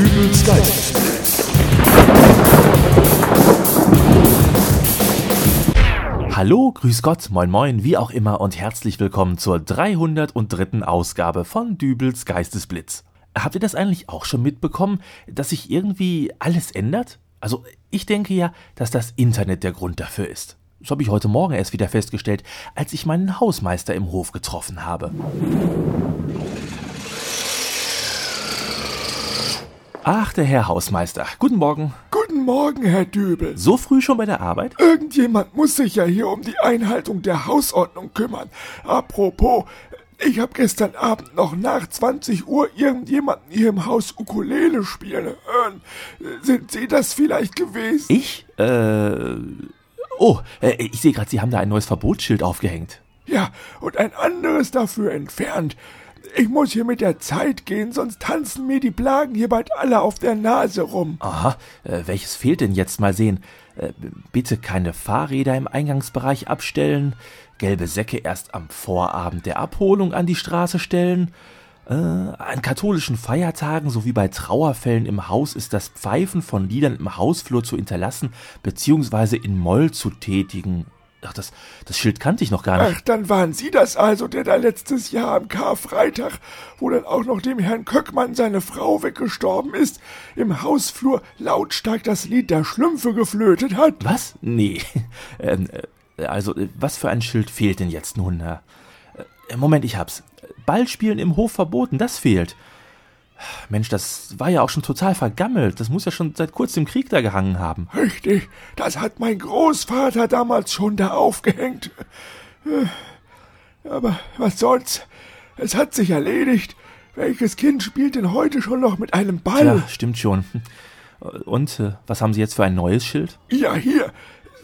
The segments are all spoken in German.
Dübels Geistesblitz. Hallo, grüß Gott, moin moin, wie auch immer und herzlich willkommen zur 303. Ausgabe von Dübels Geistesblitz. Habt ihr das eigentlich auch schon mitbekommen, dass sich irgendwie alles ändert? Also ich denke ja, dass das Internet der Grund dafür ist. Das habe ich heute Morgen erst wieder festgestellt, als ich meinen Hausmeister im Hof getroffen habe. Ach, der Herr Hausmeister. Guten Morgen. Guten Morgen, Herr Dübel. So früh schon bei der Arbeit? Irgendjemand muss sich ja hier um die Einhaltung der Hausordnung kümmern. Apropos, ich habe gestern Abend noch nach 20 Uhr irgendjemanden hier im Haus Ukulele spielen hören. Sind Sie das vielleicht gewesen? Ich? Äh. Oh, äh, ich sehe gerade, Sie haben da ein neues Verbotsschild aufgehängt. Ja, und ein anderes dafür entfernt. Ich muss hier mit der Zeit gehen, sonst tanzen mir die Plagen hier bald alle auf der Nase rum. Aha, äh, welches fehlt denn jetzt mal sehen? Äh, bitte keine Fahrräder im Eingangsbereich abstellen, gelbe Säcke erst am Vorabend der Abholung an die Straße stellen. Äh, an katholischen Feiertagen sowie bei Trauerfällen im Haus ist das Pfeifen von Liedern im Hausflur zu hinterlassen bzw. in Moll zu tätigen. Ach, das, das Schild kannte ich noch gar nicht. Ach, dann waren Sie das also, der da letztes Jahr am Karfreitag, wo dann auch noch dem Herrn Köckmann seine Frau weggestorben ist, im Hausflur lautstark das Lied der Schlümpfe geflötet hat? Was? Nee. Ähm, äh, also, äh, was für ein Schild fehlt denn jetzt nun? Äh, äh, Moment, ich hab's. Ballspielen im Hof verboten, das fehlt. Mensch, das war ja auch schon total vergammelt. Das muss ja schon seit kurzem Krieg da gehangen haben. Richtig, das hat mein Großvater damals schon da aufgehängt. Aber was soll's? Es hat sich erledigt. Welches Kind spielt denn heute schon noch mit einem Ball? Ja, stimmt schon. Und äh, was haben Sie jetzt für ein neues Schild? Ja, hier.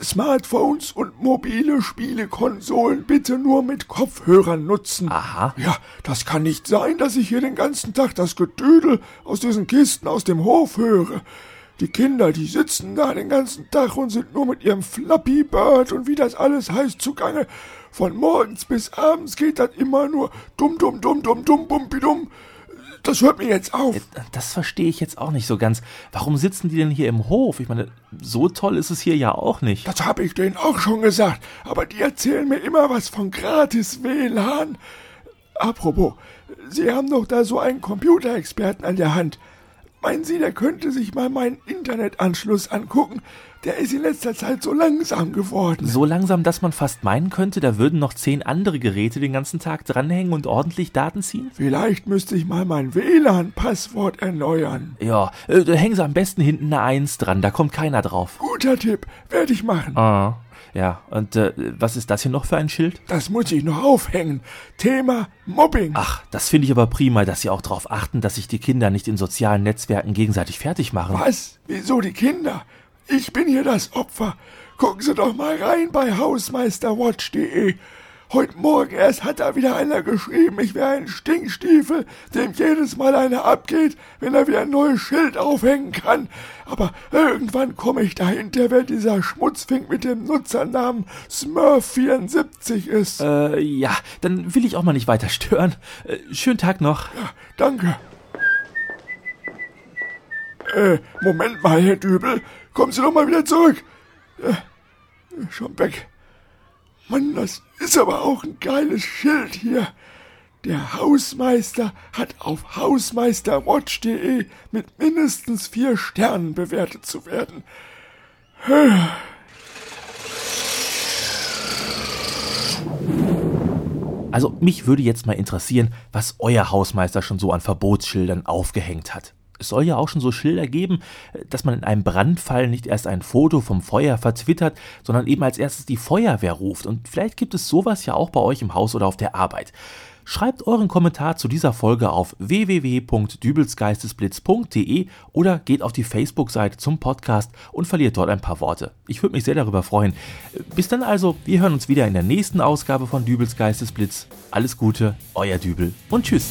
Smartphones und mobile Spielekonsolen bitte nur mit Kopfhörern nutzen. Aha. Ja, das kann nicht sein, dass ich hier den ganzen Tag das Gedüdel aus diesen Kisten aus dem Hof höre. Die Kinder, die sitzen da den ganzen Tag und sind nur mit ihrem Flappy Bird und wie das alles heißt zugange. Von morgens bis abends geht das immer nur dumm, dumm, dumm, dumm, dumm, bumpi, dumm. Das hört mir jetzt auf. Das verstehe ich jetzt auch nicht so ganz. Warum sitzen die denn hier im Hof? Ich meine, so toll ist es hier ja auch nicht. Das habe ich denen auch schon gesagt. Aber die erzählen mir immer was von gratis WLAN. Apropos, Sie haben doch da so einen Computerexperten an der Hand. Meinen Sie, der könnte sich mal meinen Internetanschluss angucken? Der ist in letzter Zeit so langsam geworden. So langsam, dass man fast meinen könnte, da würden noch zehn andere Geräte den ganzen Tag dranhängen und ordentlich Daten ziehen? Vielleicht müsste ich mal mein WLAN-Passwort erneuern. Ja, äh, da hängen Sie am besten hinten eine Eins dran, da kommt keiner drauf. Guter Tipp, werde ich machen. Ah. Ja, und äh, was ist das hier noch für ein Schild? Das muss ich noch aufhängen. Thema Mobbing. Ach, das finde ich aber prima, dass Sie auch darauf achten, dass sich die Kinder nicht in sozialen Netzwerken gegenseitig fertig machen. Was? Wieso die Kinder? Ich bin hier das Opfer. Gucken Sie doch mal rein bei hausmeisterwatch.de. Heute Morgen erst hat da wieder einer geschrieben, ich wäre ein Stinkstiefel, dem jedes Mal einer abgeht, wenn er wieder ein neues Schild aufhängen kann. Aber irgendwann komme ich dahinter, wer dieser Schmutzfink mit dem Nutzernamen Smurf74 ist. Äh, ja, dann will ich auch mal nicht weiter stören. Äh, schönen Tag noch. Ja, danke. Äh, Moment mal, Herr Dübel. Kommen Sie doch mal wieder zurück. Äh, schon weg. Mann, das ist aber auch ein geiles Schild hier. Der Hausmeister hat auf hausmeisterwatch.de mit mindestens vier Sternen bewertet zu werden. Also mich würde jetzt mal interessieren, was euer Hausmeister schon so an Verbotsschildern aufgehängt hat. Es soll ja auch schon so Schilder geben, dass man in einem Brandfall nicht erst ein Foto vom Feuer vertwittert, sondern eben als erstes die Feuerwehr ruft. Und vielleicht gibt es sowas ja auch bei euch im Haus oder auf der Arbeit. Schreibt euren Kommentar zu dieser Folge auf www.dübelsgeistesblitz.de oder geht auf die Facebook-Seite zum Podcast und verliert dort ein paar Worte. Ich würde mich sehr darüber freuen. Bis dann also, wir hören uns wieder in der nächsten Ausgabe von Dübels Geistesblitz. Alles Gute, euer Dübel und tschüss.